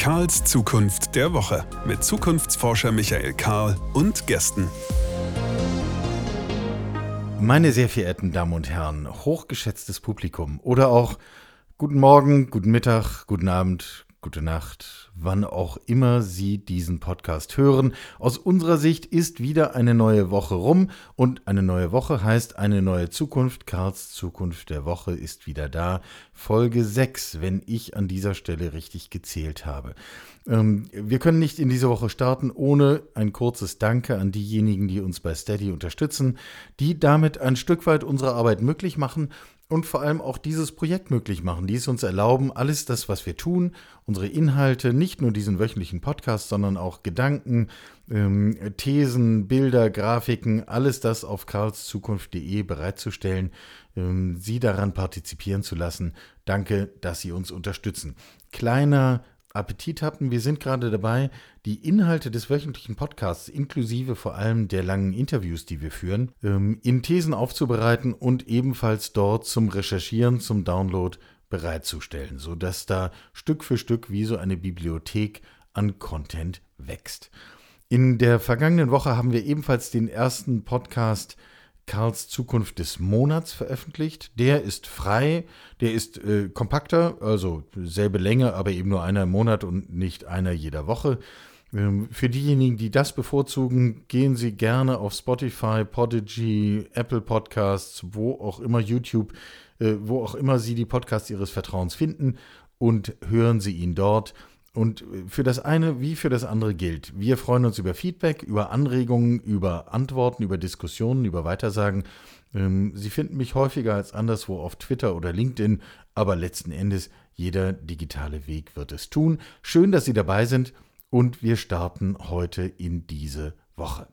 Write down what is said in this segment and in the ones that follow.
Karls Zukunft der Woche mit Zukunftsforscher Michael Karl und Gästen. Meine sehr verehrten Damen und Herren, hochgeschätztes Publikum oder auch guten Morgen, guten Mittag, guten Abend, gute Nacht, wann auch immer Sie diesen Podcast hören. Aus unserer Sicht ist wieder eine neue Woche rum und eine neue Woche heißt eine neue Zukunft. Karls Zukunft der Woche ist wieder da. Folge 6, wenn ich an dieser Stelle richtig gezählt habe. Ähm, wir können nicht in diese Woche starten ohne ein kurzes Danke an diejenigen, die uns bei Steady unterstützen, die damit ein Stück weit unsere Arbeit möglich machen und vor allem auch dieses Projekt möglich machen, die es uns erlauben, alles das, was wir tun, unsere Inhalte, nicht nur diesen wöchentlichen Podcast, sondern auch Gedanken, ähm, Thesen, Bilder, Grafiken, alles das auf karlszukunft.de bereitzustellen, ähm, Sie daran partizipieren zu lassen. Danke, dass Sie uns unterstützen. Kleiner Appetit hatten. Wir sind gerade dabei, die Inhalte des wöchentlichen Podcasts, inklusive vor allem der langen Interviews, die wir führen, ähm, in Thesen aufzubereiten und ebenfalls dort zum Recherchieren, zum Download bereitzustellen, sodass da Stück für Stück wie so eine Bibliothek an Content wächst. In der vergangenen Woche haben wir ebenfalls den ersten Podcast Karls Zukunft des Monats veröffentlicht. Der ist frei, der ist äh, kompakter, also selbe Länge, aber eben nur einer im Monat und nicht einer jeder Woche. Ähm, für diejenigen, die das bevorzugen, gehen Sie gerne auf Spotify, Podigy, Apple Podcasts, wo auch immer YouTube, äh, wo auch immer Sie die Podcasts Ihres Vertrauens finden und hören Sie ihn dort. Und für das eine wie für das andere gilt. Wir freuen uns über Feedback, über Anregungen, über Antworten, über Diskussionen, über Weitersagen. Ähm, Sie finden mich häufiger als anderswo auf Twitter oder LinkedIn, aber letzten Endes jeder digitale Weg wird es tun. Schön, dass Sie dabei sind und wir starten heute in diese Woche.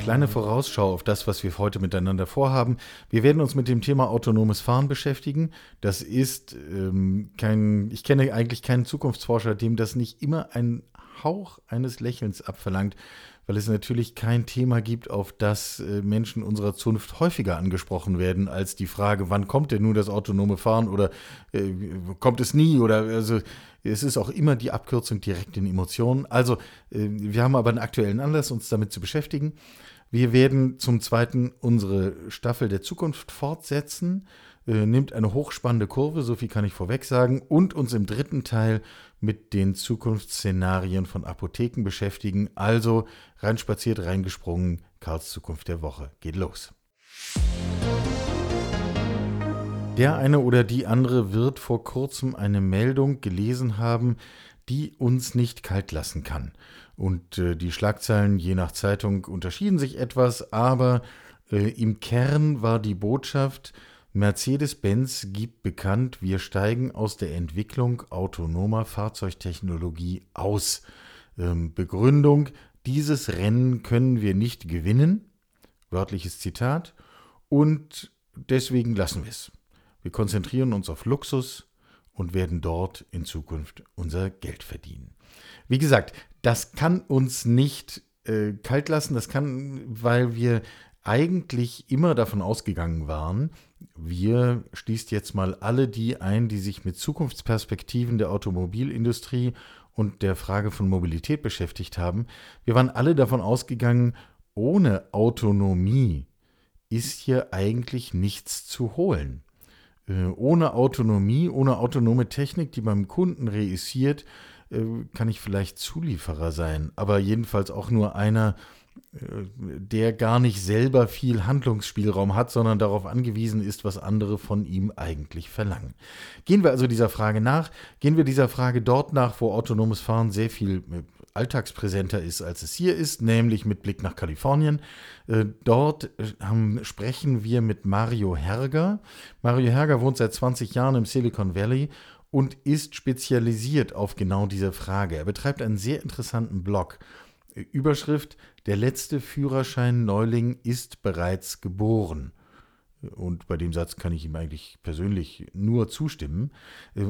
Kleine Vorausschau auf das, was wir heute miteinander vorhaben. Wir werden uns mit dem Thema autonomes Fahren beschäftigen. Das ist ähm, kein, ich kenne eigentlich keinen Zukunftsforscher, dem das nicht immer ein Hauch eines Lächelns abverlangt, weil es natürlich kein Thema gibt, auf das äh, Menschen unserer Zunft häufiger angesprochen werden, als die Frage, wann kommt denn nun das autonome Fahren oder äh, kommt es nie oder also es ist auch immer die Abkürzung direkt in Emotionen. Also äh, wir haben aber einen aktuellen Anlass, uns damit zu beschäftigen. Wir werden zum Zweiten unsere Staffel der Zukunft fortsetzen, äh, nimmt eine hochspannende Kurve, so viel kann ich vorweg sagen, und uns im dritten Teil mit den Zukunftsszenarien von Apotheken beschäftigen. Also reinspaziert, reingesprungen, Karls Zukunft der Woche. Geht los. Der eine oder die andere wird vor kurzem eine Meldung gelesen haben, die uns nicht kalt lassen kann. Und äh, die Schlagzeilen je nach Zeitung unterschieden sich etwas, aber äh, im Kern war die Botschaft, Mercedes-Benz gibt bekannt, wir steigen aus der Entwicklung autonomer Fahrzeugtechnologie aus. Ähm, Begründung, dieses Rennen können wir nicht gewinnen, wörtliches Zitat, und deswegen lassen wir es. Wir konzentrieren uns auf Luxus und werden dort in Zukunft unser Geld verdienen. Wie gesagt, das kann uns nicht äh, kalt lassen, das kann, weil wir eigentlich immer davon ausgegangen waren, wir schließt jetzt mal alle die ein, die sich mit Zukunftsperspektiven der Automobilindustrie und der Frage von Mobilität beschäftigt haben. Wir waren alle davon ausgegangen, ohne Autonomie ist hier eigentlich nichts zu holen. Äh, ohne Autonomie, ohne autonome Technik, die beim Kunden reüssiert, äh, kann ich vielleicht Zulieferer sein, aber jedenfalls auch nur einer, äh, der gar nicht selber viel Handlungsspielraum hat, sondern darauf angewiesen ist, was andere von ihm eigentlich verlangen. Gehen wir also dieser Frage nach, gehen wir dieser Frage dort nach, wo autonomes Fahren sehr viel alltagspräsenter ist, als es hier ist, nämlich mit Blick nach Kalifornien. Dort sprechen wir mit Mario Herger. Mario Herger wohnt seit 20 Jahren im Silicon Valley und ist spezialisiert auf genau diese Frage. Er betreibt einen sehr interessanten Blog. Überschrift: Der letzte Führerschein Neuling ist bereits geboren. Und bei dem Satz kann ich ihm eigentlich persönlich nur zustimmen.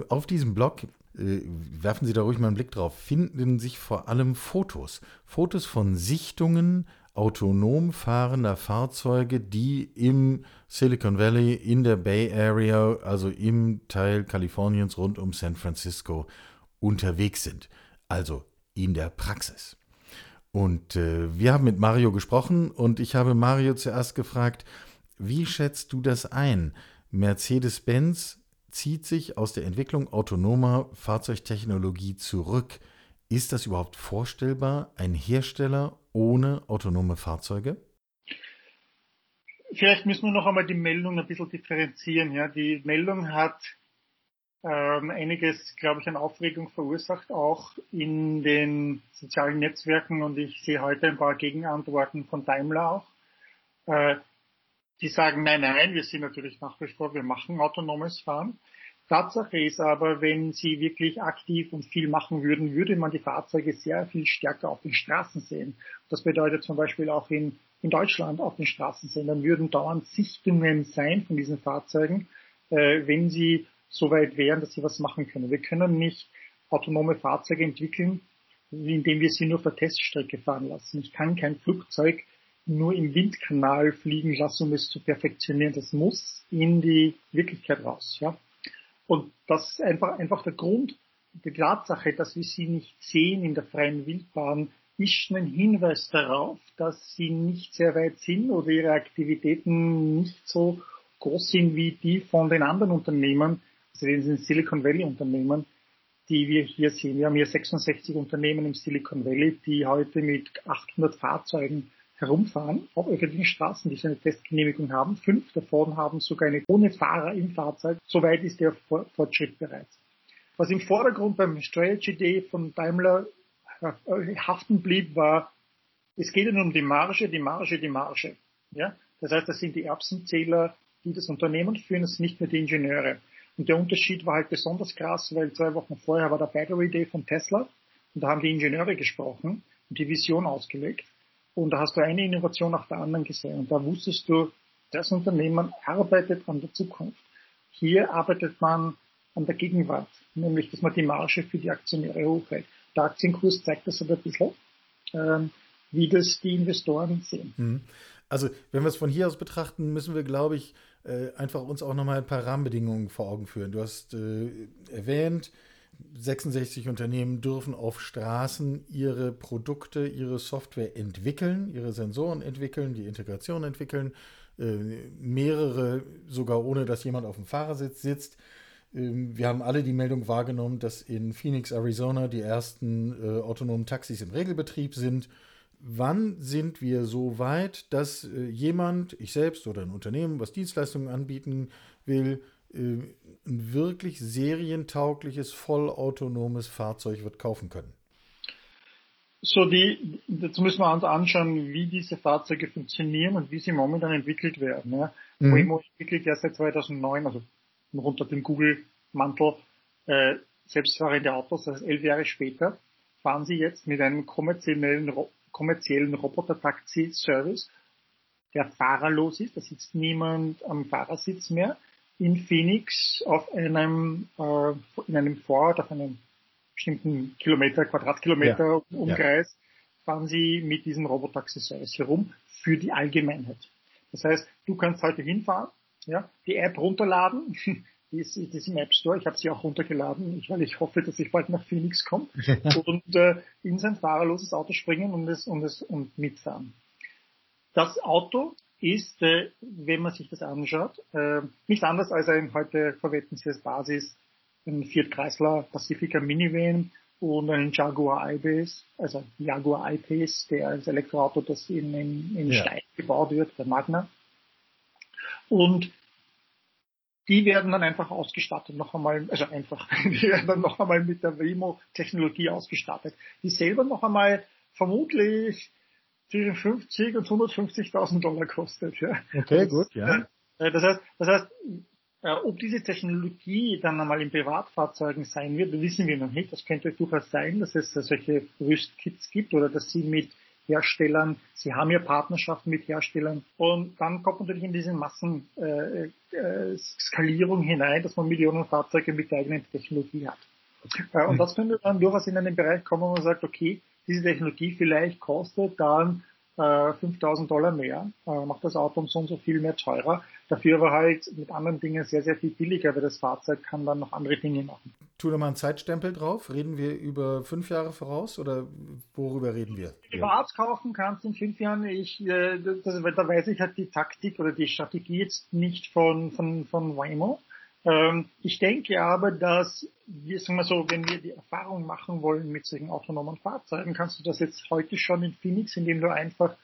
Auf diesem Blog, äh, werfen Sie da ruhig mal einen Blick drauf, finden sich vor allem Fotos. Fotos von Sichtungen autonom fahrender Fahrzeuge, die im Silicon Valley, in der Bay Area, also im Teil Kaliforniens rund um San Francisco unterwegs sind. Also in der Praxis. Und äh, wir haben mit Mario gesprochen und ich habe Mario zuerst gefragt, wie schätzt du das ein? Mercedes-Benz zieht sich aus der Entwicklung autonomer Fahrzeugtechnologie zurück. Ist das überhaupt vorstellbar, ein Hersteller ohne autonome Fahrzeuge? Vielleicht müssen wir noch einmal die Meldung ein bisschen differenzieren. Ja, die Meldung hat ähm, einiges, glaube ich, an Aufregung verursacht, auch in den sozialen Netzwerken. Und ich sehe heute ein paar Gegenantworten von Daimler auch. Äh, die sagen, nein, nein, wir sind natürlich nach wie vor, wir machen autonomes Fahren. Tatsache ist aber, wenn sie wirklich aktiv und viel machen würden, würde man die Fahrzeuge sehr viel stärker auf den Straßen sehen. Das bedeutet zum Beispiel auch in, in Deutschland auf den Straßen sehen. Dann würden dauernd Sichtungen sein von diesen Fahrzeugen, äh, wenn sie so weit wären, dass sie was machen können. Wir können nicht autonome Fahrzeuge entwickeln, indem wir sie nur für Teststrecke fahren lassen. Ich kann kein Flugzeug nur im Windkanal fliegen lassen, um es zu perfektionieren. Das muss in die Wirklichkeit raus. Ja? Und das ist einfach, einfach der Grund, die Tatsache, dass wir sie nicht sehen in der freien Wildbahn, ist schon ein Hinweis darauf, dass sie nicht sehr weit sind oder ihre Aktivitäten nicht so groß sind wie die von den anderen Unternehmen, also den Silicon Valley Unternehmen, die wir hier sehen. Wir haben hier 66 Unternehmen im Silicon Valley, die heute mit 800 Fahrzeugen herumfahren auf öffentlichen Straßen, die so eine Testgenehmigung haben. Fünf davon haben sogar eine ohne Fahrer im Fahrzeug. Soweit ist der Fortschritt bereits. Was im Vordergrund beim Strategy Day von Daimler äh, haften blieb, war, es geht ihnen um die Marge, die Marge, die Marge. Ja? Das heißt, das sind die Erbsenzähler, die das Unternehmen führen, das sind nicht mehr die Ingenieure. Und der Unterschied war halt besonders krass, weil zwei Wochen vorher war der Battery Day von Tesla und da haben die Ingenieure gesprochen und die Vision ausgelegt. Und da hast du eine Innovation nach der anderen gesehen. Und da wusstest du, das Unternehmen arbeitet an der Zukunft. Hier arbeitet man an der Gegenwart, nämlich dass man die Marge für die Aktionäre hochhält. Der Aktienkurs zeigt das aber ein bisschen, ähm, wie das die Investoren sehen. Mhm. Also wenn wir es von hier aus betrachten, müssen wir, glaube ich, äh, einfach uns auch nochmal ein paar Rahmenbedingungen vor Augen führen. Du hast äh, erwähnt, 66 Unternehmen dürfen auf Straßen ihre Produkte, ihre Software entwickeln, ihre Sensoren entwickeln, die Integration entwickeln, äh, mehrere sogar ohne, dass jemand auf dem Fahrersitz sitzt. Ähm, wir haben alle die Meldung wahrgenommen, dass in Phoenix, Arizona die ersten äh, autonomen Taxis im Regelbetrieb sind wann sind wir so weit, dass äh, jemand, ich selbst oder ein Unternehmen, was Dienstleistungen anbieten will, ein wirklich serientaugliches, vollautonomes Fahrzeug wird kaufen können? So, die, dazu müssen wir uns anschauen, wie diese Fahrzeuge funktionieren und wie sie momentan entwickelt werden. Ja. Mhm. Waymo entwickelt ja seit 2009, also unter dem Google-Mantel, äh, selbstfahrende Autos, das heißt elf Jahre später, fahren sie jetzt mit einem kommerziellen kommerziellen Roboter-Taxi-Service, der fahrerlos ist, da sitzt niemand am Fahrersitz mehr, in Phoenix auf einem, äh, in einem Vorort, auf einem bestimmten Kilometer, Quadratkilometer ja. Umkreis, ja. fahren sie mit diesem Robotaxi-Service herum für die Allgemeinheit. Das heißt, du kannst heute hinfahren, ja, die App runterladen, die ist, die ist im App Store. Ich habe sie auch runtergeladen, weil ich hoffe, dass ich bald nach Phoenix komme und äh, in sein fahrerloses Auto springen und es und es und mitfahren. Das Auto ist, äh, wenn man sich das anschaut, äh, nicht anders als ein heute verwenden Sie als Basis ein Fiat Chrysler Pacifica Minivan und ein Jaguar I-Pace, also Jaguar I-Pace, der als Elektroauto, das in, in, in ja. Stein gebaut wird, der Magna. Und die werden dann einfach ausgestattet, noch einmal, also einfach, die werden dann noch einmal mit der Wemo-Technologie ausgestattet, die selber noch einmal vermutlich zwischen 50 und 150.000 Dollar kostet. Ja. Okay, gut, ja. Äh, das heißt, das heißt, äh, ob diese Technologie dann einmal in Privatfahrzeugen sein wird, wissen wir noch nicht. Das könnte durchaus sein, dass es solche Rüstkits gibt oder dass sie mit Herstellern. Sie haben ja Partnerschaften mit Herstellern. Und dann kommt natürlich in diese Massenskalierung äh, äh, hinein, dass man Millionen Fahrzeuge mit der eigenen Technologie hat. Äh, und das könnte dann durchaus in einen Bereich kommen, wo man sagt, okay, diese Technologie vielleicht kostet dann äh, 5000 Dollar mehr, äh, macht das Auto um so und so viel mehr teurer. Dafür aber halt mit anderen Dingen sehr, sehr viel billiger, weil das Fahrzeug kann dann noch andere Dinge machen. Tu da mal einen Zeitstempel drauf. Reden wir über fünf Jahre voraus oder worüber reden wir? Privat kaufen kannst in fünf Jahren. Ich, äh, das, da weiß ich halt die Taktik oder die Strategie jetzt nicht von, von, von Waymo. Ähm, ich denke aber, dass wir, sagen wir so, wenn wir die Erfahrung machen wollen mit solchen autonomen Fahrzeugen, kannst du das jetzt heute schon in Phoenix, indem du einfach,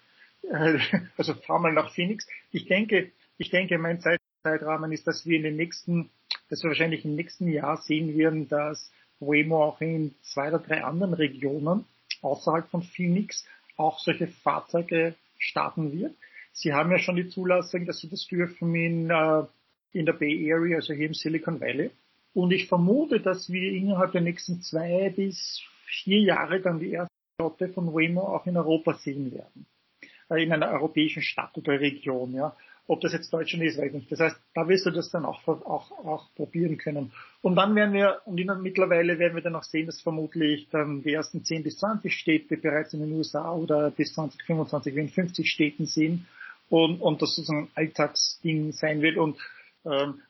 äh, also fahr mal nach Phoenix. Ich denke, ich denke, mein Zeitrahmen ist, dass wir in den nächsten, dass wir wahrscheinlich im nächsten Jahr sehen werden, dass Waymo auch in zwei oder drei anderen Regionen außerhalb von Phoenix auch solche Fahrzeuge starten wird. Sie haben ja schon die Zulassung, dass Sie das dürfen in äh, in der Bay Area, also hier im Silicon Valley. Und ich vermute, dass wir innerhalb der nächsten zwei bis vier Jahre dann die erste Flotte von Waymo auch in Europa sehen werden. Äh, in einer europäischen Stadt oder Region, ja. Ob das jetzt Deutschland ist, weiß ich nicht. Das heißt, da wirst du das dann auch, auch, auch probieren können. Und dann werden wir, und in, mittlerweile werden wir dann auch sehen, dass vermutlich dann die ersten 10 bis 20 Städte bereits in den USA oder bis 2025 in 50 Städten sind und, und das sozusagen Alltagsding sein wird. Und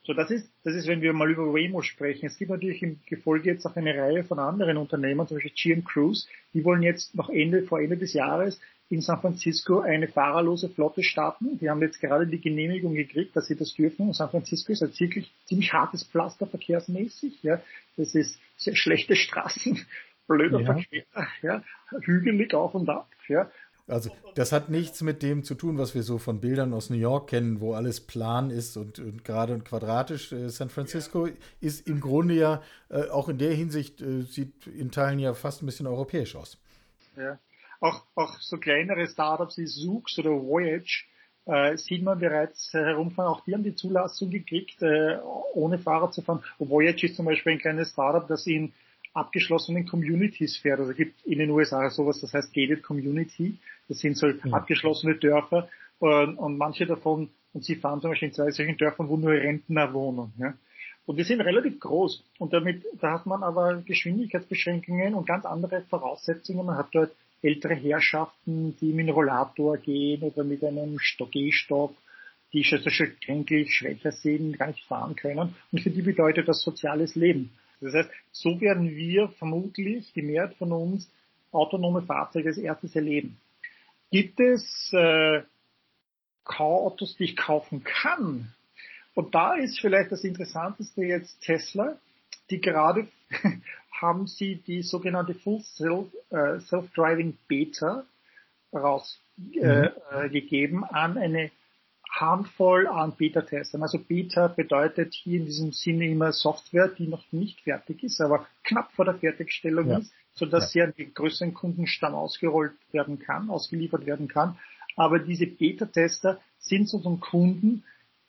so, das ist, das ist, wenn wir mal über Waymo sprechen. Es gibt natürlich im Gefolge jetzt auch eine Reihe von anderen Unternehmen, zum Beispiel GM Cruise, die wollen jetzt noch Ende, vor Ende des Jahres in San Francisco eine fahrerlose Flotte starten. Die haben jetzt gerade die Genehmigung gekriegt, dass sie das dürfen. Und San Francisco ist halt wirklich ziemlich hartes Pflaster verkehrsmäßig. Ja. Das ist sehr schlechte Straßen, blöder ja. Verkehr, ja, hügelig auf und ab. Ja. Also das hat nichts mit dem zu tun, was wir so von Bildern aus New York kennen, wo alles plan ist und, und gerade und quadratisch. Äh, San Francisco ja. ist im Grunde ja äh, auch in der Hinsicht äh, sieht in Teilen ja fast ein bisschen europäisch aus. Ja, auch, auch so kleinere Startups wie Zoox oder Voyage äh, sieht man bereits herumfahren. Auch die haben die Zulassung gekriegt, äh, ohne Fahrer zu fahren. Voyage ist zum Beispiel ein kleines Startup, das in abgeschlossenen Communities fährt. Also es gibt in den USA sowas, das heißt Gated Community. Das sind so ja. abgeschlossene Dörfer und, und, manche davon, und sie fahren zum Beispiel in zwei solchen Dörfern, wo nur Rentner wohnen. Ja. Und die sind relativ groß. Und damit, da hat man aber Geschwindigkeitsbeschränkungen und ganz andere Voraussetzungen. Man hat dort ältere Herrschaften, die mit einem Rollator gehen oder mit einem Gehstock, die schon kränklich, schwächer sind, gar nicht fahren können. Und für die bedeutet das soziales Leben. Das heißt, so werden wir vermutlich, die Mehrheit von uns, autonome Fahrzeuge als erstes erleben. Gibt es äh, Autos, die ich kaufen kann? Und da ist vielleicht das Interessanteste jetzt Tesla, die gerade haben sie die sogenannte Full Self, äh, Self-Driving Beta rausgegeben mhm. äh, an eine Handvoll an Beta-Testern. Also Beta bedeutet hier in diesem Sinne immer Software, die noch nicht fertig ist, aber knapp vor der Fertigstellung ja. ist, sodass ja. sie an den größeren Kundenstamm ausgerollt werden kann, ausgeliefert werden kann. Aber diese Beta-Tester sind sozusagen Kunden,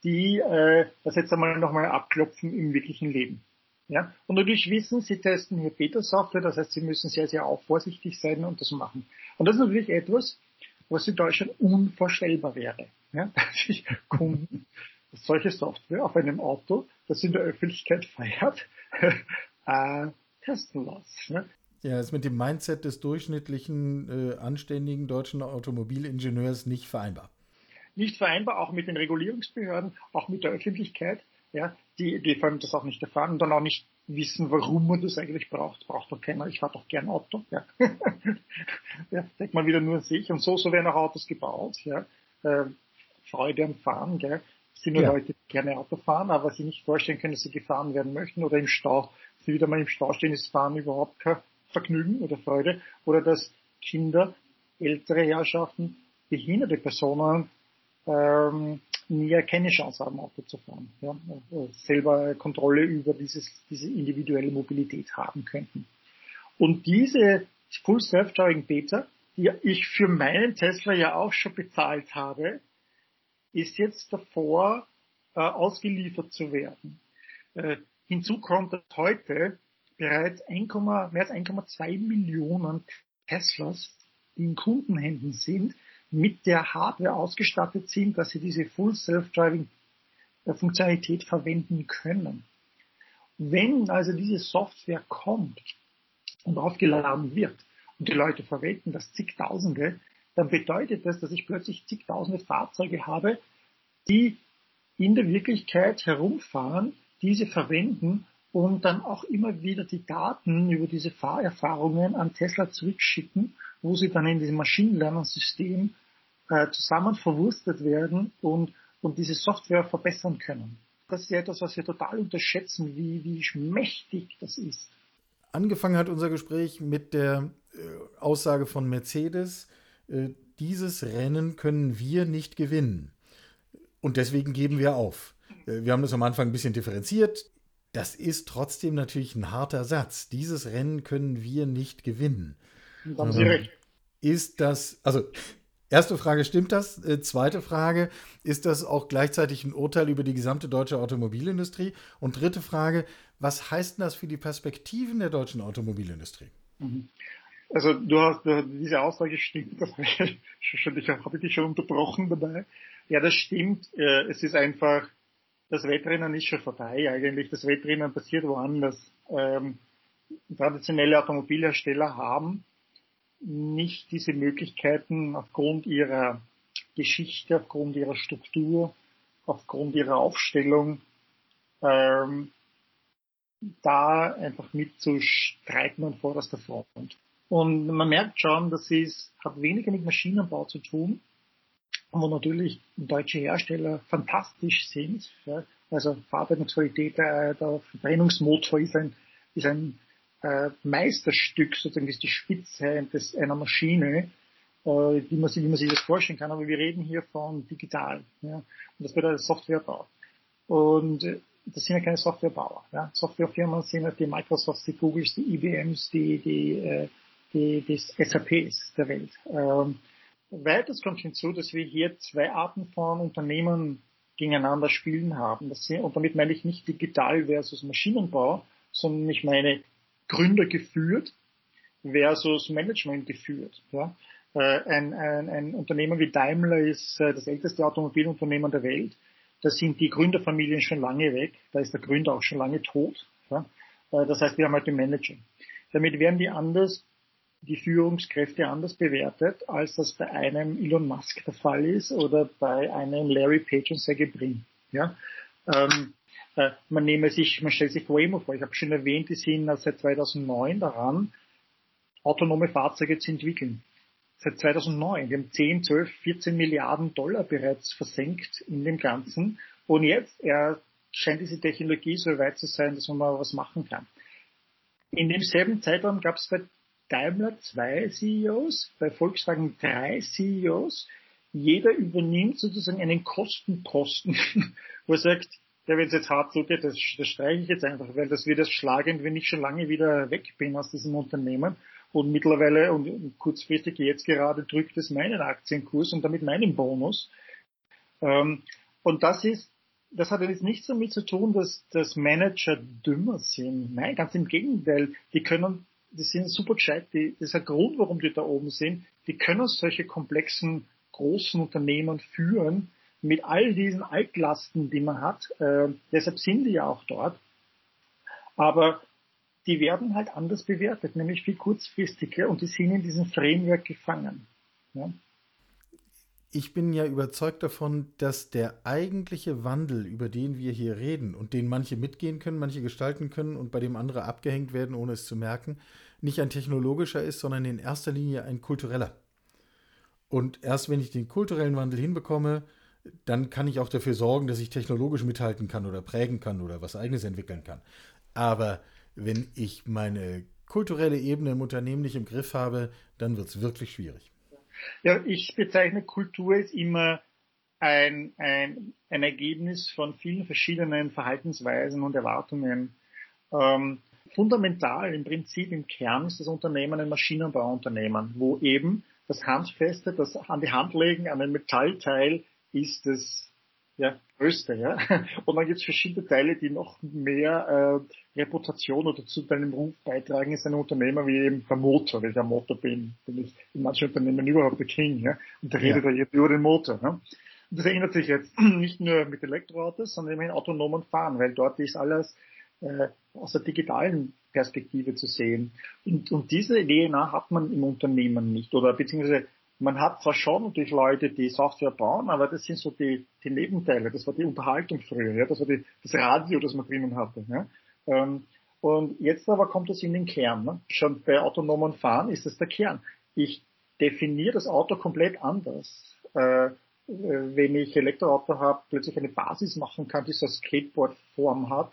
die äh, das jetzt einmal nochmal abklopfen im wirklichen Leben. Ja? Und natürlich wissen, sie testen hier Beta-Software, das heißt, sie müssen sehr, sehr auch vorsichtig sein und das machen. Und das ist natürlich etwas, was in Deutschland unvorstellbar wäre ja, dass ich Kunden solche Software auf einem Auto, das in der Öffentlichkeit feiert, äh, testen lasse. Ne? Ja, ist mit dem Mindset des durchschnittlichen, äh, anständigen deutschen Automobilingenieurs nicht vereinbar. Nicht vereinbar, auch mit den Regulierungsbehörden, auch mit der Öffentlichkeit, ja, die, die vor allem das auch nicht erfahren und dann auch nicht wissen, warum man das eigentlich braucht. Braucht doch keiner, ich fahre doch gern Auto. Ja. ja, denkt man wieder nur sich. Und so, so werden auch Autos gebaut. Ja. Äh, Freude am Fahren, gell? Es sind nur ja. Leute, die gerne Auto fahren, aber sich nicht vorstellen können, dass sie gefahren werden möchten oder im Stau. Sie wieder mal im Stau stehen, ist Fahren überhaupt kein Vergnügen oder Freude. Oder dass Kinder, ältere Herrschaften, behinderte Personen ähm, nie keine Chance haben, Auto zu fahren. Ja? Also selber Kontrolle über dieses, diese individuelle Mobilität haben könnten. Und diese Full Self-Driving Beta, die ich für meinen Tesla ja auch schon bezahlt habe, ist jetzt davor, äh, ausgeliefert zu werden. Äh, hinzu kommt, dass heute bereits 1, mehr als 1,2 Millionen Teslas, die in Kundenhänden sind, mit der Hardware ausgestattet sind, dass sie diese Full Self-Driving äh, Funktionalität verwenden können. Wenn also diese Software kommt und aufgeladen wird und die Leute verwenden das zigtausende, dann bedeutet das, dass ich plötzlich zigtausende Fahrzeuge habe, die in der Wirklichkeit herumfahren, diese verwenden und dann auch immer wieder die Daten über diese Fahrerfahrungen an Tesla zurückschicken, wo sie dann in diesem Maschinenlernsystem äh, zusammen verwurstet werden und, und diese Software verbessern können. Das ist ja etwas, was wir total unterschätzen, wie, wie mächtig das ist. Angefangen hat unser Gespräch mit der äh, Aussage von Mercedes, äh, dieses Rennen können wir nicht gewinnen. Und deswegen geben wir auf. Äh, wir haben das am Anfang ein bisschen differenziert. Das ist trotzdem natürlich ein harter Satz. Dieses Rennen können wir nicht gewinnen. Haben Sie recht. Ist das, also Erste Frage, stimmt das? Äh, zweite Frage, ist das auch gleichzeitig ein Urteil über die gesamte deutsche Automobilindustrie? Und dritte Frage, was heißt das für die Perspektiven der deutschen Automobilindustrie? Mhm. Also du hast du, diese Aussage stimmt, das habe ich, ich habe dich schon unterbrochen dabei. Ja, das stimmt. Äh, es ist einfach, das Wettrennen ist schon vorbei eigentlich. Das Wettrennen passiert woanders. Ähm, traditionelle Automobilhersteller haben nicht diese Möglichkeiten aufgrund ihrer Geschichte, aufgrund ihrer Struktur, aufgrund ihrer Aufstellung, ähm, da einfach mitzustreiten an vorderster Front. Und man merkt schon, dass es hat weniger mit Maschinenbau zu tun, wo natürlich deutsche Hersteller fantastisch sind. Ja. Also Verarbeitungsqualität, der, der Verbrennungsmotor ist ein, ist ein äh, Meisterstück, sozusagen ist die Spitze des, einer Maschine, äh, wie, man, wie man sich das vorstellen kann. Aber wir reden hier von digital. Ja. Und das ein Softwarebau. Und äh, das sind ja keine Softwarebauer. Ja. Softwarefirmen sind ja die Microsofts, die Googles, die IBMs, die, die, äh, die, die SAPs der Welt. Ähm, weiters kommt hinzu, dass wir hier zwei Arten von Unternehmen gegeneinander spielen haben. Sind, und damit meine ich nicht digital versus Maschinenbau, sondern ich meine Gründer geführt versus Management geführt. Ja. Äh, ein, ein, ein Unternehmen wie Daimler ist äh, das älteste Automobilunternehmen der Welt. Da sind die Gründerfamilien schon lange weg. Da ist der Gründer auch schon lange tot. Ja. Äh, das heißt, wir haben halt den Manager. Damit werden die anders, die Führungskräfte anders bewertet, als das bei einem Elon Musk der Fall ist oder bei einem Larry Page und Sergey Brin. Ja. Ähm, äh, man nehme sich, man stellt sich Waymo vor. Ich habe schon erwähnt, die sind seit 2009 daran, autonome Fahrzeuge zu entwickeln. Seit 2009. Wir haben 10, 12, 14 Milliarden Dollar bereits versenkt in dem Ganzen. Und jetzt er scheint diese Technologie so weit zu sein, dass man mal was machen kann. In demselben Zeitraum gab es bei Daimler zwei CEOs, bei Volkswagen drei CEOs. Jeder übernimmt sozusagen einen Kostenposten, wo er sagt, ja, wenn es jetzt hart zugeht, das, das streiche ich jetzt einfach, weil das wird das schlagend, wenn ich schon lange wieder weg bin aus diesem Unternehmen. Und mittlerweile und kurzfristig jetzt gerade drückt es meinen Aktienkurs und damit meinen Bonus. Ähm, und das ist, das hat jetzt nichts damit zu tun, dass, dass Manager dümmer sind. Nein, ganz im Gegenteil. Die können, die sind super gescheit. Die, das ist ein Grund, warum die da oben sind. Die können solche komplexen großen Unternehmen führen, mit all diesen Altlasten, die man hat. Äh, deshalb sind die ja auch dort. Aber die werden halt anders bewertet, nämlich viel kurzfristiger und die sind in diesem Framework gefangen. Ja? Ich bin ja überzeugt davon, dass der eigentliche Wandel, über den wir hier reden und den manche mitgehen können, manche gestalten können und bei dem andere abgehängt werden, ohne es zu merken, nicht ein technologischer ist, sondern in erster Linie ein kultureller. Und erst wenn ich den kulturellen Wandel hinbekomme, dann kann ich auch dafür sorgen, dass ich technologisch mithalten kann oder prägen kann oder was eigenes entwickeln kann. Aber wenn ich meine kulturelle Ebene im Unternehmen nicht im Griff habe, dann wird es wirklich schwierig. Ja, ich bezeichne Kultur als immer ein, ein, ein Ergebnis von vielen verschiedenen Verhaltensweisen und Erwartungen. Ähm, fundamental im Prinzip im Kern ist das Unternehmen ein Maschinenbauunternehmen, wo eben das Handfeste, das an die Hand legen an ein Metallteil ist das ja, größte, ja. Und dann gibt es verschiedene Teile, die noch mehr äh, Reputation oder zu deinem Ruf beitragen ist ein Unternehmer wie eben der Motor, weil ich am Motor bin, bin ich in manchen Unternehmen überhaupt der King, ja. Und da redet ja. er über den Motor, ja. Und das ändert sich jetzt nicht nur mit Elektroautos, sondern eben in autonomen Fahren, weil dort ist alles äh, aus der digitalen Perspektive zu sehen. Und, und diese DNA hat man im Unternehmen nicht oder beziehungsweise man hat zwar schon natürlich Leute, die Software bauen, aber das sind so die, die Nebenteile. Das war die Unterhaltung früher, ja? das war die, das Radio, das man drinnen hatte. Ja? Ähm, und jetzt aber kommt es in den Kern. Ne? Schon bei autonomen Fahren ist es der Kern. Ich definiere das Auto komplett anders. Äh, wenn ich Elektroauto habe, plötzlich eine Basis machen kann, die so Skateboard-Form hat,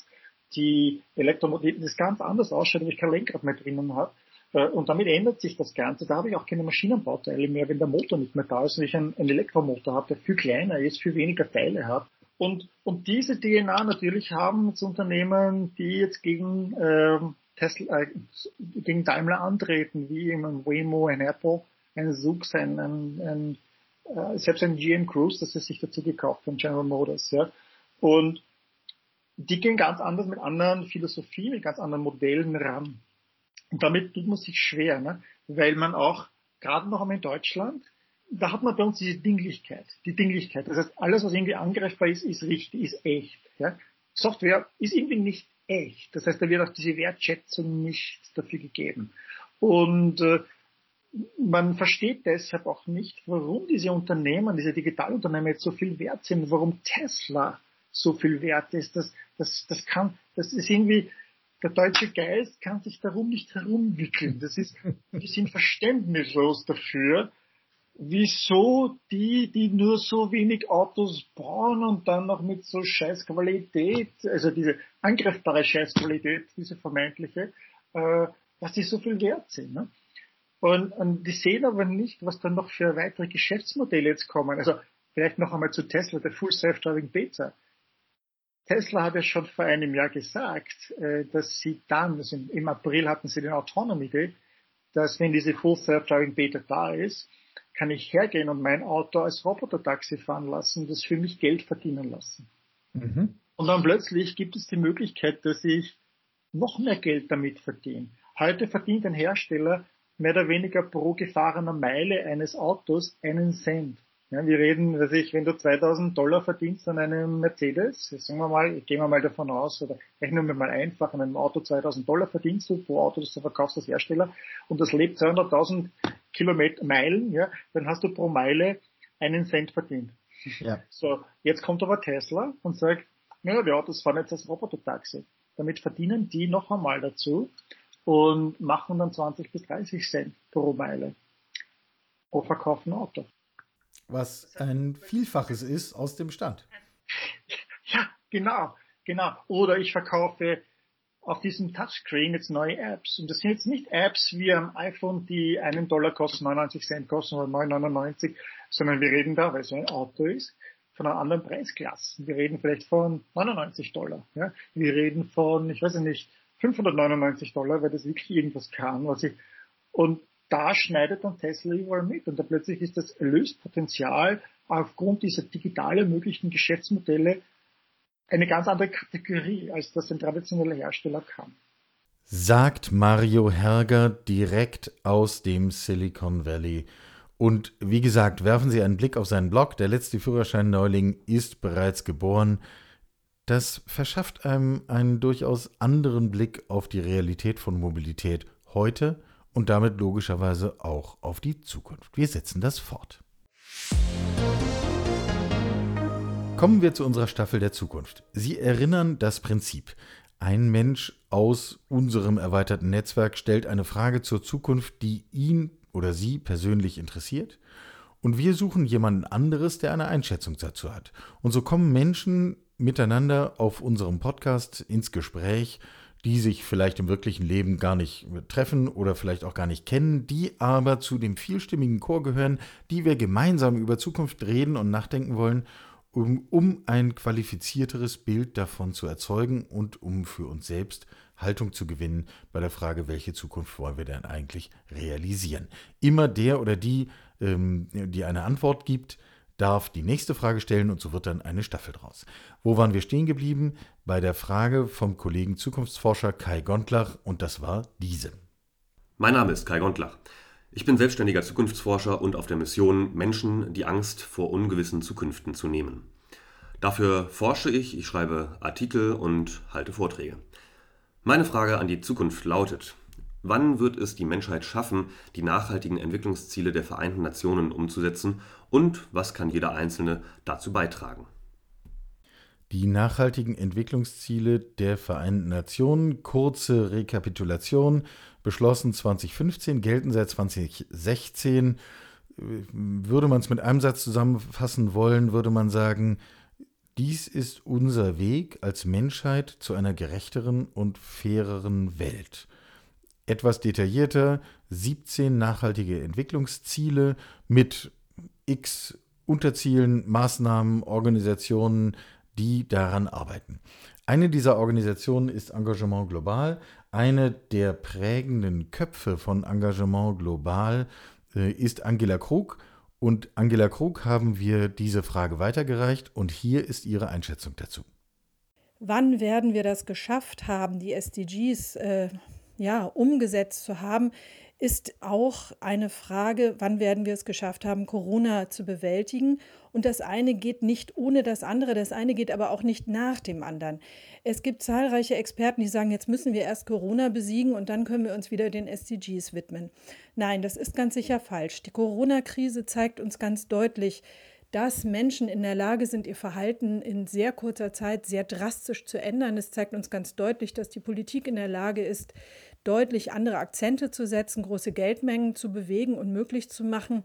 die Elektromobil, das ganz anders ausschaut, wenn ich kein Lenkrad mehr drinnen habe. Äh, und damit ändert sich das Ganze. Da habe ich auch keine Maschinenbauteile mehr, wenn der Motor nicht mehr da ist und ich einen, einen Elektromotor habe, der viel kleiner ist, viel weniger Teile hat. Und, und diese DNA natürlich haben jetzt Unternehmen, die jetzt gegen, äh, Tesla, äh, gegen Daimler antreten, wie ein Waymo, ein Apple, ein Zoox, ein, ein, ein äh, selbst ein GM Cruise, das ist sich dazu gekauft von General Motors. Ja. Und die gehen ganz anders mit anderen Philosophien, mit ganz anderen Modellen ran. Und damit tut man sich schwer, ne? weil man auch, gerade noch einmal in Deutschland, da hat man bei uns diese Dinglichkeit, die Dinglichkeit. Das heißt, alles, was irgendwie angreifbar ist, ist richtig, ist echt. Ja? Software ist irgendwie nicht echt. Das heißt, da wird auch diese Wertschätzung nicht dafür gegeben. Und äh, man versteht deshalb auch nicht, warum diese Unternehmen, diese Digitalunternehmen jetzt so viel wert sind, warum Tesla so viel wert ist. Das, das, das kann, das ist irgendwie, der deutsche Geist kann sich darum nicht herumwickeln. Das ist, wir sind verständnislos dafür, wieso die, die nur so wenig Autos bauen und dann noch mit so scheiß Qualität, also diese angreifbare Scheißqualität, diese vermeintliche, äh, dass die so viel wert sind. Ne? Und, und die sehen aber nicht, was dann noch für weitere Geschäftsmodelle jetzt kommen. Also vielleicht noch einmal zu Tesla, der Full Self-Driving Beta. Tesla hat ja schon vor einem Jahr gesagt, äh, dass sie dann, also im April hatten sie den Autonomy Day, dass wenn diese Full Self-Driving Beta da ist, kann ich hergehen und mein Auto als Roboter-Taxi fahren lassen, das für mich Geld verdienen lassen. Mhm. Und dann plötzlich gibt es die Möglichkeit, dass ich noch mehr Geld damit verdiene. Heute verdient ein Hersteller mehr oder weniger pro gefahrener Meile eines Autos einen Cent. Ja, wir reden, dass ich, wenn du 2000 Dollar verdienst an einem Mercedes, sagen wir mal, gehen wir mal davon aus, oder rechnen wir mal einfach, an einem Auto 2000 Dollar verdienst du pro Auto, das du verkaufst als Hersteller, und das lebt 200.000 Kilometer, Meilen, ja, dann hast du pro Meile einen Cent verdient. Ja. So, jetzt kommt aber Tesla und sagt, ja, die Autos fahren jetzt als Roboter-Taxi. Damit verdienen die noch einmal dazu und machen dann 20 bis 30 Cent pro Meile pro verkauften Auto. Was ein Vielfaches ist aus dem Stand. Ja, genau, genau. Oder ich verkaufe auf diesem Touchscreen jetzt neue Apps. Und das sind jetzt nicht Apps wie am iPhone, die einen Dollar kosten, 99 Cent kosten oder 9,99, sondern wir reden da, weil es ein Auto ist, von einer anderen Preisklasse. Wir reden vielleicht von 99 Dollar. Ja? Wir reden von, ich weiß nicht, 599 Dollar, weil das wirklich irgendwas kann, was ich, und da schneidet dann Tesla überall mit und da plötzlich ist das Erlöspotenzial aufgrund dieser digital ermöglichten Geschäftsmodelle eine ganz andere Kategorie, als das ein traditioneller Hersteller kann. Sagt Mario Herger direkt aus dem Silicon Valley. Und wie gesagt, werfen Sie einen Blick auf seinen Blog. Der letzte Führerschein-Neuling ist bereits geboren. Das verschafft einem einen durchaus anderen Blick auf die Realität von Mobilität heute und damit logischerweise auch auf die Zukunft. Wir setzen das fort. Kommen wir zu unserer Staffel der Zukunft. Sie erinnern das Prinzip. Ein Mensch aus unserem erweiterten Netzwerk stellt eine Frage zur Zukunft, die ihn oder sie persönlich interessiert. Und wir suchen jemanden anderes, der eine Einschätzung dazu hat. Und so kommen Menschen miteinander auf unserem Podcast ins Gespräch, die sich vielleicht im wirklichen Leben gar nicht treffen oder vielleicht auch gar nicht kennen, die aber zu dem vielstimmigen Chor gehören, die wir gemeinsam über Zukunft reden und nachdenken wollen, um, um ein qualifizierteres Bild davon zu erzeugen und um für uns selbst Haltung zu gewinnen bei der Frage, welche Zukunft wollen wir denn eigentlich realisieren. Immer der oder die, ähm, die eine Antwort gibt, darf die nächste Frage stellen und so wird dann eine Staffel draus. Wo waren wir stehen geblieben? Bei der Frage vom Kollegen Zukunftsforscher Kai Gondlach und das war diese. Mein Name ist Kai Gondlach. Ich bin selbstständiger Zukunftsforscher und auf der Mission, Menschen die Angst vor ungewissen Zukünften zu nehmen. Dafür forsche ich, ich schreibe Artikel und halte Vorträge. Meine Frage an die Zukunft lautet, Wann wird es die Menschheit schaffen, die nachhaltigen Entwicklungsziele der Vereinten Nationen umzusetzen und was kann jeder Einzelne dazu beitragen? Die nachhaltigen Entwicklungsziele der Vereinten Nationen, kurze Rekapitulation, beschlossen 2015, gelten seit 2016. Würde man es mit einem Satz zusammenfassen wollen, würde man sagen, dies ist unser Weg als Menschheit zu einer gerechteren und faireren Welt etwas detaillierter 17 nachhaltige Entwicklungsziele mit x Unterzielen, Maßnahmen, Organisationen, die daran arbeiten. Eine dieser Organisationen ist Engagement Global. Eine der prägenden Köpfe von Engagement Global äh, ist Angela Krug. Und Angela Krug haben wir diese Frage weitergereicht und hier ist ihre Einschätzung dazu. Wann werden wir das geschafft haben, die SDGs äh, ja, umgesetzt zu haben, ist auch eine Frage, wann werden wir es geschafft haben, Corona zu bewältigen. Und das eine geht nicht ohne das andere, das eine geht aber auch nicht nach dem anderen. Es gibt zahlreiche Experten, die sagen, jetzt müssen wir erst Corona besiegen und dann können wir uns wieder den SDGs widmen. Nein, das ist ganz sicher falsch. Die Corona-Krise zeigt uns ganz deutlich, dass Menschen in der Lage sind, ihr Verhalten in sehr kurzer Zeit sehr drastisch zu ändern. Es zeigt uns ganz deutlich, dass die Politik in der Lage ist, deutlich andere Akzente zu setzen, große Geldmengen zu bewegen und möglich zu machen.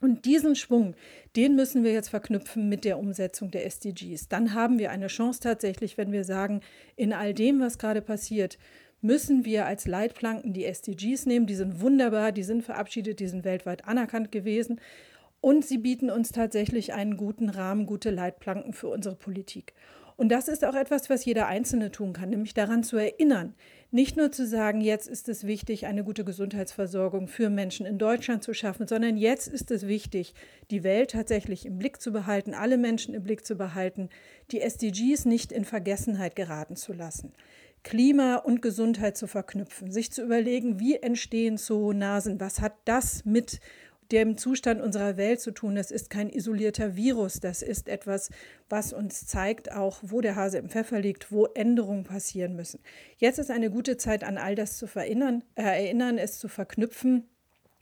Und diesen Schwung, den müssen wir jetzt verknüpfen mit der Umsetzung der SDGs. Dann haben wir eine Chance tatsächlich, wenn wir sagen, in all dem, was gerade passiert, müssen wir als Leitplanken die SDGs nehmen. Die sind wunderbar, die sind verabschiedet, die sind weltweit anerkannt gewesen. Und sie bieten uns tatsächlich einen guten Rahmen, gute Leitplanken für unsere Politik. Und das ist auch etwas, was jeder Einzelne tun kann, nämlich daran zu erinnern, nicht nur zu sagen, jetzt ist es wichtig, eine gute Gesundheitsversorgung für Menschen in Deutschland zu schaffen, sondern jetzt ist es wichtig, die Welt tatsächlich im Blick zu behalten, alle Menschen im Blick zu behalten, die SDGs nicht in Vergessenheit geraten zu lassen. Klima und Gesundheit zu verknüpfen, sich zu überlegen, wie entstehen Zoonasen, was hat das mit dem Zustand unserer Welt zu tun. Das ist kein isolierter Virus, das ist etwas, was uns zeigt auch, wo der Hase im Pfeffer liegt, wo Änderungen passieren müssen. Jetzt ist eine gute Zeit, an all das zu verinnern, äh, erinnern, es zu verknüpfen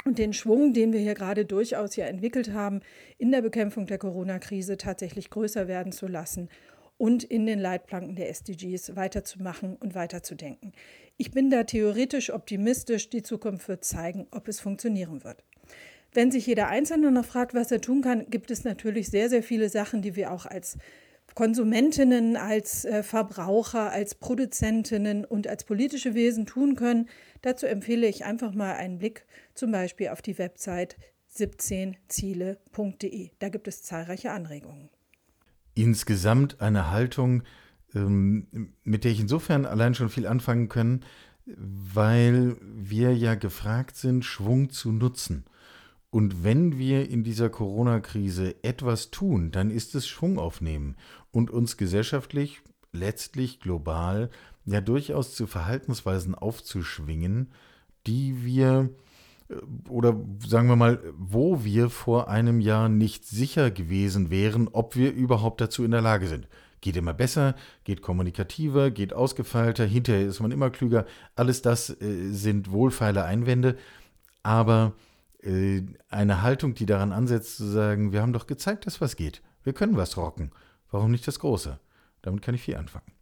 und den Schwung, den wir hier gerade durchaus ja entwickelt haben, in der Bekämpfung der Corona-Krise tatsächlich größer werden zu lassen und in den Leitplanken der SDGs weiterzumachen und weiterzudenken. Ich bin da theoretisch optimistisch. Die Zukunft wird zeigen, ob es funktionieren wird. Wenn sich jeder Einzelne noch fragt, was er tun kann, gibt es natürlich sehr, sehr viele Sachen, die wir auch als Konsumentinnen, als äh, Verbraucher, als Produzentinnen und als politische Wesen tun können. Dazu empfehle ich einfach mal einen Blick zum Beispiel auf die Website 17ziele.de. Da gibt es zahlreiche Anregungen. Insgesamt eine Haltung, ähm, mit der ich insofern allein schon viel anfangen kann, weil wir ja gefragt sind, Schwung zu nutzen. Und wenn wir in dieser Corona-Krise etwas tun, dann ist es Schwung aufnehmen und uns gesellschaftlich, letztlich global, ja durchaus zu Verhaltensweisen aufzuschwingen, die wir äh, oder sagen wir mal, wo wir vor einem Jahr nicht sicher gewesen wären, ob wir überhaupt dazu in der Lage sind. Geht immer besser, geht kommunikativer, geht ausgefeilter, hinterher ist man immer klüger. Alles das äh, sind wohlfeile Einwände, aber eine Haltung, die daran ansetzt, zu sagen, wir haben doch gezeigt, dass was geht. Wir können was rocken. Warum nicht das Große? Damit kann ich viel anfangen.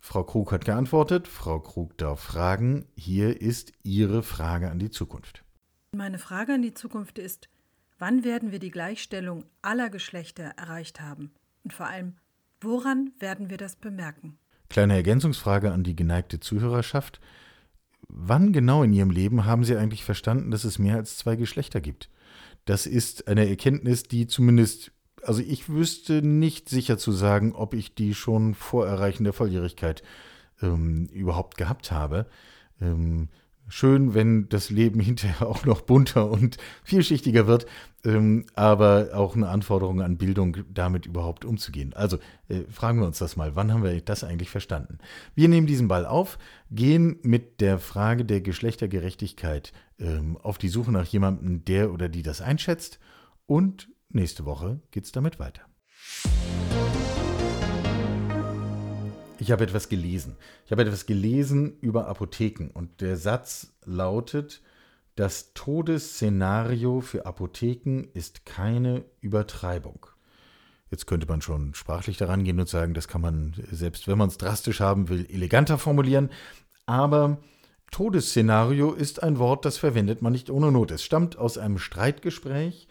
Frau Krug hat geantwortet. Frau Krug darf fragen. Hier ist Ihre Frage an die Zukunft. Meine Frage an die Zukunft ist, wann werden wir die Gleichstellung aller Geschlechter erreicht haben? Und vor allem, woran werden wir das bemerken? Kleine Ergänzungsfrage an die geneigte Zuhörerschaft. Wann genau in Ihrem Leben haben Sie eigentlich verstanden, dass es mehr als zwei Geschlechter gibt? Das ist eine Erkenntnis, die zumindest, also ich wüsste nicht sicher zu sagen, ob ich die schon vor Erreichen der Volljährigkeit ähm, überhaupt gehabt habe. Ähm, schön, wenn das Leben hinterher auch noch bunter und vielschichtiger wird, ähm, aber auch eine Anforderung an Bildung, damit überhaupt umzugehen. Also äh, fragen wir uns das mal, wann haben wir das eigentlich verstanden? Wir nehmen diesen Ball auf, gehen mit der Frage der Geschlechtergerechtigkeit ähm, auf die Suche nach jemandem, der oder die das einschätzt und nächste Woche geht es damit weiter. Ich habe etwas gelesen. Ich habe etwas gelesen über Apotheken und der Satz lautet, das Todesszenario für Apotheken ist keine Übertreibung. Jetzt könnte man schon sprachlich daran gehen und sagen, das kann man, selbst wenn man es drastisch haben will, eleganter formulieren. Aber Todesszenario ist ein Wort, das verwendet man nicht ohne Not. Es stammt aus einem Streitgespräch.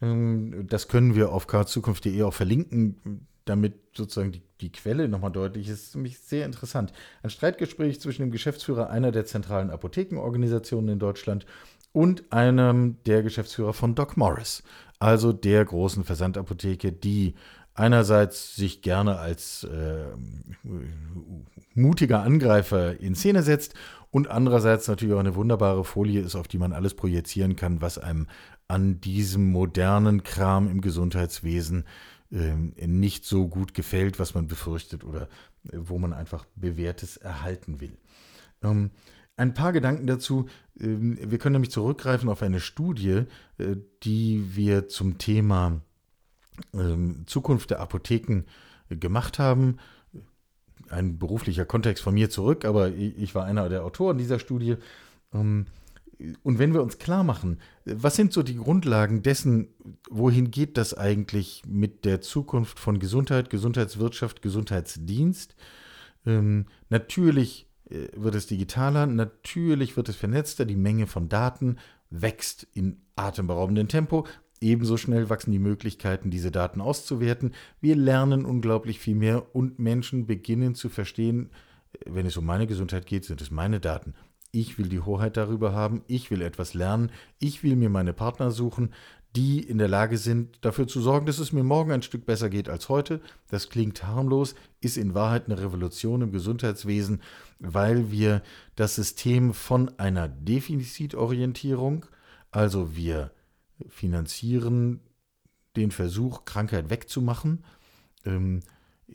Ähm, das können wir auf kzukunft.de auch verlinken, damit sozusagen die, die Quelle nochmal deutlich ist. Ist nämlich sehr interessant. Ein Streitgespräch zwischen dem Geschäftsführer einer der zentralen Apothekenorganisationen in Deutschland und einem der Geschäftsführer von Doc Morris, also der großen Versandapotheke, die einerseits sich gerne als äh, mutiger Angreifer in Szene setzt und andererseits natürlich auch eine wunderbare Folie ist, auf die man alles projizieren kann, was einem an diesem modernen Kram im Gesundheitswesen äh, nicht so gut gefällt, was man befürchtet oder äh, wo man einfach Bewährtes erhalten will. Ähm, ein paar Gedanken dazu. Ähm, wir können nämlich zurückgreifen auf eine Studie, äh, die wir zum Thema ähm, Zukunft der Apotheken gemacht haben. Ein beruflicher Kontext von mir zurück, aber ich war einer der Autoren dieser Studie. Und wenn wir uns klar machen, was sind so die Grundlagen dessen, wohin geht das eigentlich mit der Zukunft von Gesundheit, Gesundheitswirtschaft, Gesundheitsdienst? Ähm, natürlich äh, wird es digitaler, natürlich wird es vernetzter, die Menge von Daten wächst in atemberaubendem Tempo. Ebenso schnell wachsen die Möglichkeiten, diese Daten auszuwerten. Wir lernen unglaublich viel mehr und Menschen beginnen zu verstehen, wenn es um meine Gesundheit geht, sind es meine Daten. Ich will die Hoheit darüber haben, ich will etwas lernen, ich will mir meine Partner suchen, die in der Lage sind, dafür zu sorgen, dass es mir morgen ein Stück besser geht als heute. Das klingt harmlos, ist in Wahrheit eine Revolution im Gesundheitswesen, weil wir das System von einer Defizitorientierung, also wir finanzieren den Versuch, Krankheit wegzumachen, ähm,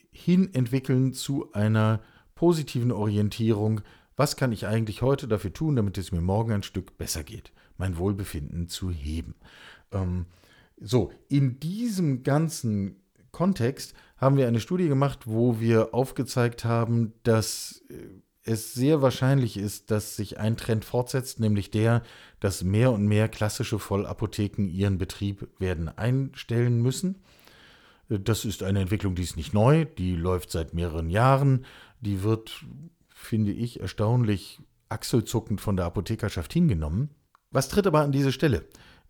hin entwickeln zu einer positiven Orientierung. Was kann ich eigentlich heute dafür tun, damit es mir morgen ein Stück besser geht? Mein Wohlbefinden zu heben. Ähm, so, in diesem ganzen Kontext haben wir eine Studie gemacht, wo wir aufgezeigt haben, dass äh, es sehr wahrscheinlich ist, dass sich ein Trend fortsetzt, nämlich der, dass mehr und mehr klassische Vollapotheken ihren Betrieb werden einstellen müssen. Äh, das ist eine Entwicklung, die ist nicht neu, die läuft seit mehreren Jahren, die wird, finde ich, erstaunlich achselzuckend von der Apothekerschaft hingenommen. Was tritt aber an diese Stelle?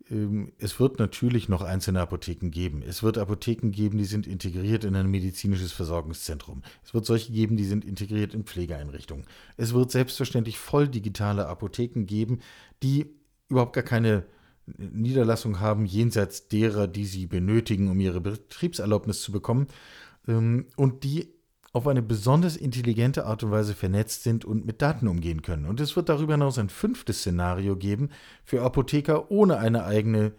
Ähm, es wird natürlich noch einzelne Apotheken geben. Es wird Apotheken geben, die sind integriert in ein medizinisches Versorgungszentrum. Es wird solche geben, die sind integriert in Pflegeeinrichtungen. Es wird selbstverständlich voll digitale Apotheken geben, die überhaupt gar keine Niederlassung haben jenseits derer, die sie benötigen, um ihre Betriebserlaubnis zu bekommen ähm, und die auf eine besonders intelligente Art und Weise vernetzt sind und mit Daten umgehen können. Und es wird darüber hinaus ein fünftes Szenario geben für Apotheker ohne eine eigene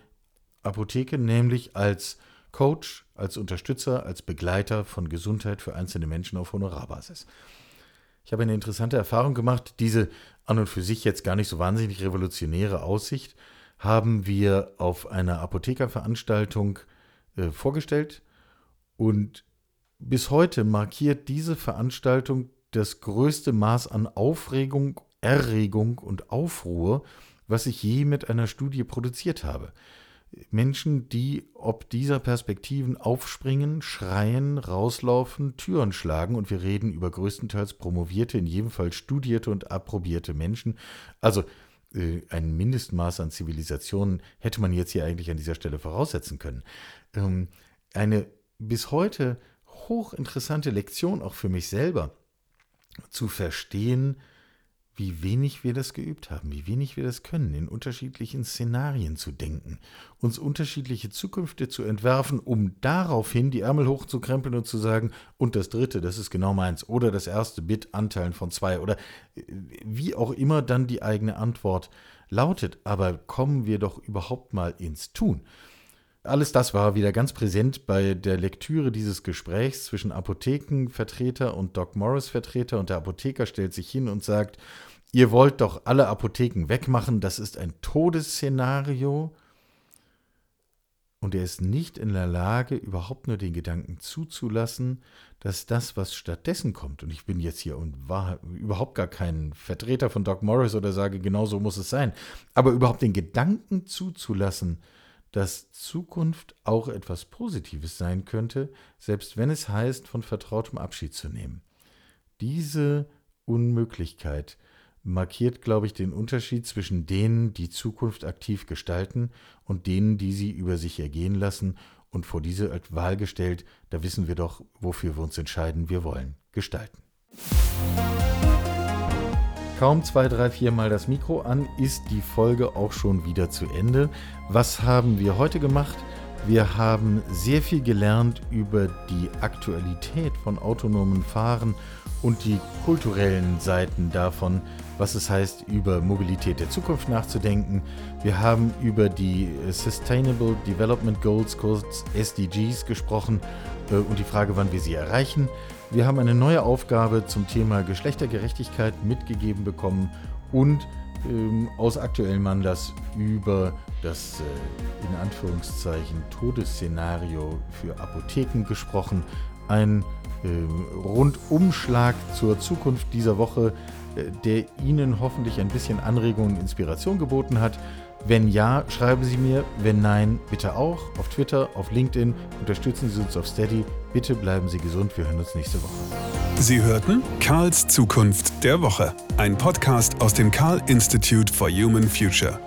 Apotheke, nämlich als Coach, als Unterstützer, als Begleiter von Gesundheit für einzelne Menschen auf Honorarbasis. Ich habe eine interessante Erfahrung gemacht. Diese an und für sich jetzt gar nicht so wahnsinnig revolutionäre Aussicht haben wir auf einer Apothekerveranstaltung äh, vorgestellt und bis heute markiert diese Veranstaltung das größte Maß an Aufregung, Erregung und Aufruhr, was ich je mit einer Studie produziert habe. Menschen, die ob dieser Perspektiven aufspringen, schreien, rauslaufen, Türen schlagen und wir reden über größtenteils promovierte, in jedem Fall studierte und approbierte Menschen. Also äh, ein Mindestmaß an Zivilisation hätte man jetzt hier eigentlich an dieser Stelle voraussetzen können. Ähm, eine bis heute hochinteressante Lektion auch für mich selber, zu verstehen, wie wenig wir das geübt haben, wie wenig wir das können, in unterschiedlichen Szenarien zu denken, uns unterschiedliche Zukünfte zu entwerfen, um daraufhin die Ärmel hochzukrempeln und zu sagen, und das dritte, das ist genau meins, oder das erste Bit Anteilen von zwei, oder wie auch immer dann die eigene Antwort lautet. Aber kommen wir doch überhaupt mal ins Tun. Alles das war wieder ganz präsent bei der Lektüre dieses Gesprächs zwischen Apothekenvertreter und Doc Morris Vertreter und der Apotheker stellt sich hin und sagt, ihr wollt doch alle Apotheken wegmachen, das ist ein Todesszenario. und er ist nicht in der Lage, überhaupt nur den Gedanken zuzulassen, dass das, was stattdessen kommt, und ich bin jetzt hier und war überhaupt gar kein Vertreter von Doc Morris oder sage, genau so muss es sein, aber überhaupt den Gedanken zuzulassen, dass Zukunft auch etwas Positives sein könnte, selbst wenn es heißt, von vertrautem Abschied zu nehmen. Diese Unmöglichkeit markiert, glaube ich, den Unterschied zwischen denen, die Zukunft aktiv gestalten und denen, die sie über sich ergehen lassen und vor diese Wahl gestellt, da wissen wir doch, wofür wir uns entscheiden, wir wollen gestalten. Kaum zwei, drei, vier Mal das Mikro an, ist die Folge auch schon wieder zu Ende. Was haben wir heute gemacht? Wir haben sehr viel gelernt über die Aktualität von autonomen Fahren und die kulturellen Seiten davon, was es heißt, über Mobilität der Zukunft nachzudenken. Wir haben über die Sustainable Development Goals, kurz SDGs, gesprochen äh, und die Frage, wann wir sie erreichen. Wir haben eine neue Aufgabe zum Thema Geschlechtergerechtigkeit mitgegeben bekommen und ähm, aus aktuellem Anlass über das äh, in Anführungszeichen Todesszenario für Apotheken gesprochen. Ein äh, Rundumschlag zur Zukunft dieser Woche der Ihnen hoffentlich ein bisschen Anregung und Inspiration geboten hat. Wenn ja, schreiben Sie mir. Wenn nein, bitte auch. Auf Twitter, auf LinkedIn. Unterstützen Sie uns auf Steady. Bitte bleiben Sie gesund. Wir hören uns nächste Woche. Sie hörten Karls Zukunft der Woche. Ein Podcast aus dem Karl Institute for Human Future.